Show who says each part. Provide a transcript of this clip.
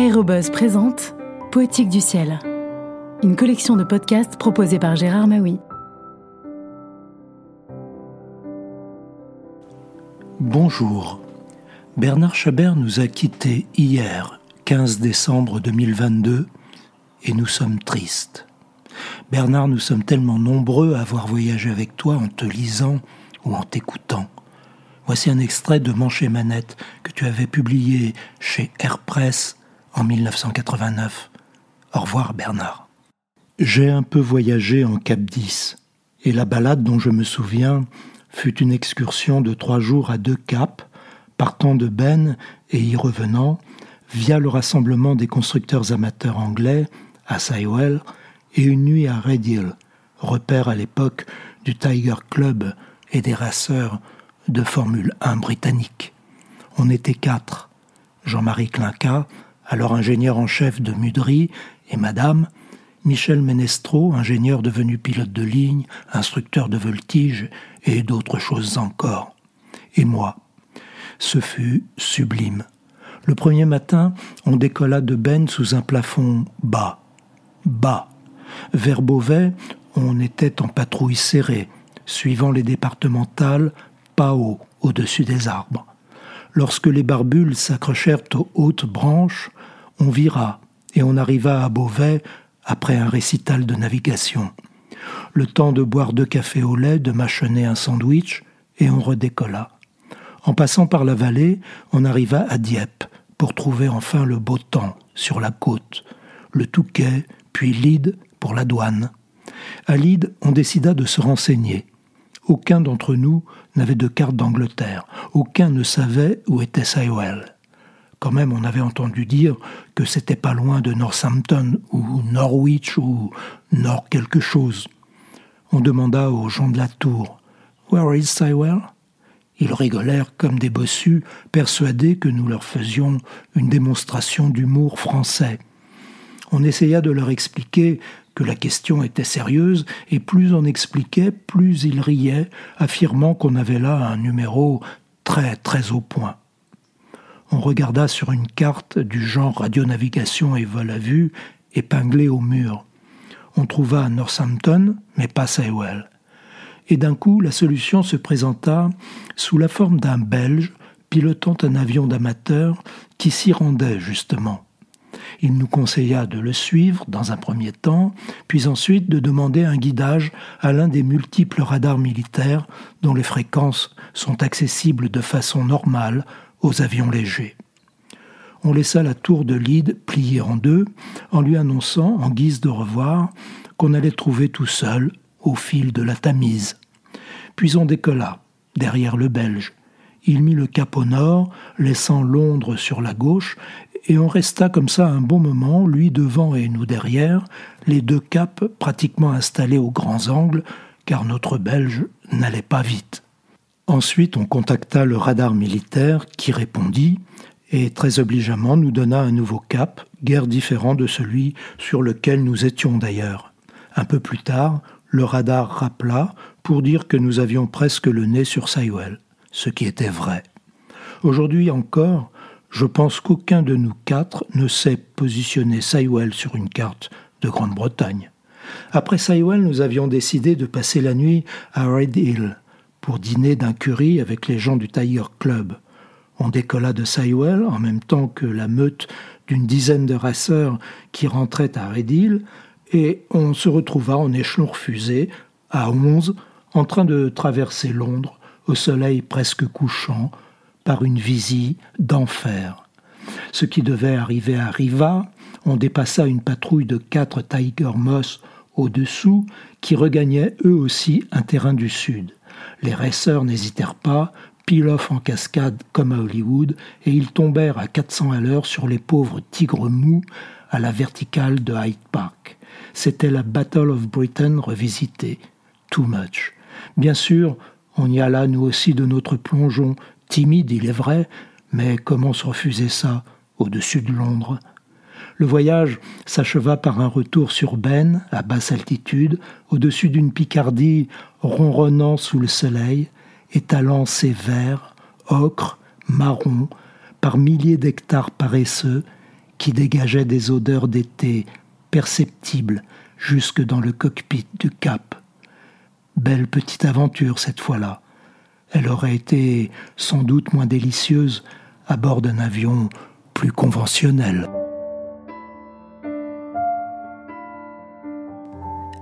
Speaker 1: Aérobuzz présente Poétique du ciel, une collection de podcasts proposée par Gérard Maui.
Speaker 2: Bonjour. Bernard Chabert nous a quittés hier, 15 décembre 2022, et nous sommes tristes. Bernard, nous sommes tellement nombreux à avoir voyagé avec toi en te lisant ou en t'écoutant. Voici un extrait de Manche et Manette que tu avais publié chez Airpress en 1989. Au revoir Bernard. J'ai un peu voyagé en Cap 10 et la balade dont je me souviens fut une excursion de trois jours à deux caps, partant de Ben et y revenant, via le rassemblement des constructeurs amateurs anglais à Sywell et une nuit à Red Hill, repère à l'époque du Tiger Club et des raceurs de Formule 1 britannique. On était quatre. Jean-Marie Clinquat, alors ingénieur en chef de Mudry, et Madame, Michel Ménestro, ingénieur devenu pilote de ligne, instructeur de voltige et d'autres choses encore. Et moi. Ce fut sublime. Le premier matin, on décolla de Ben sous un plafond bas. Bas. Vers Beauvais, on était en patrouille serrée, suivant les départementales, pas haut, au-dessus des arbres. Lorsque les barbules s'accrochèrent aux hautes branches, on vira et on arriva à Beauvais après un récital de navigation. Le temps de boire deux cafés au lait, de mâchonner un sandwich, et on redécolla. En passant par la vallée, on arriva à Dieppe pour trouver enfin le beau temps sur la côte, le Touquet, puis Lyde pour la douane. À Lyde, on décida de se renseigner. Aucun d'entre nous n'avait de carte d'Angleterre, aucun ne savait où était Sywell. Quand même, on avait entendu dire que c'était pas loin de Northampton ou Norwich ou Nord quelque chose. On demanda aux gens de la tour Where is Sywell Ils rigolèrent comme des bossus, persuadés que nous leur faisions une démonstration d'humour français. On essaya de leur expliquer que la question était sérieuse, et plus on expliquait, plus ils riaient, affirmant qu'on avait là un numéro très très au point. On regarda sur une carte du genre radionavigation et vol à vue, épinglée au mur. On trouva Northampton, mais pas Sywell. Et d'un coup, la solution se présenta sous la forme d'un Belge pilotant un avion d'amateur qui s'y rendait justement. Il nous conseilla de le suivre dans un premier temps, puis ensuite de demander un guidage à l'un des multiples radars militaires dont les fréquences sont accessibles de façon normale aux avions légers. On laissa la tour de Lyde pliée en deux, en lui annonçant, en guise de revoir, qu'on allait trouver tout seul au fil de la Tamise. Puis on décolla, derrière le Belge. Il mit le cap au nord, laissant Londres sur la gauche, et on resta comme ça un bon moment, lui devant et nous derrière, les deux caps pratiquement installés aux grands angles, car notre Belge n'allait pas vite. Ensuite, on contacta le radar militaire qui répondit et très obligeamment nous donna un nouveau cap, guère différent de celui sur lequel nous étions d'ailleurs. Un peu plus tard, le radar rappela pour dire que nous avions presque le nez sur Sywell, ce qui était vrai. Aujourd'hui encore, je pense qu'aucun de nous quatre ne sait positionner Sywell sur une carte de Grande-Bretagne. Après Sywell, nous avions décidé de passer la nuit à Red Hill pour dîner d'un curry avec les gens du Tiger Club. On décolla de Sywell en même temps que la meute d'une dizaine de raceurs qui rentraient à Red Hill et on se retrouva en échelon refusé à onze en train de traverser Londres au soleil presque couchant par une visite d'enfer. Ce qui devait arriver arriva, on dépassa une patrouille de quatre Tiger Moss au-dessous qui regagnaient eux aussi un terrain du sud. Les raceurs n'hésitèrent pas, pile-off en cascade comme à Hollywood, et ils tombèrent à 400 à l'heure sur les pauvres tigres mous à la verticale de Hyde Park. C'était la Battle of Britain revisitée. Too much. Bien sûr, on y alla nous aussi de notre plongeon, timide il est vrai, mais comment se refuser ça au-dessus de Londres? Le voyage s'acheva par un retour sur Ben, à basse altitude, au-dessus d'une Picardie ronronnant sous le soleil, étalant ses verts, ocre, marron, par milliers d'hectares paresseux, qui dégageait des odeurs d'été perceptibles jusque dans le cockpit du Cap. Belle petite aventure cette fois-là. Elle aurait été sans doute moins délicieuse à bord d'un avion plus conventionnel.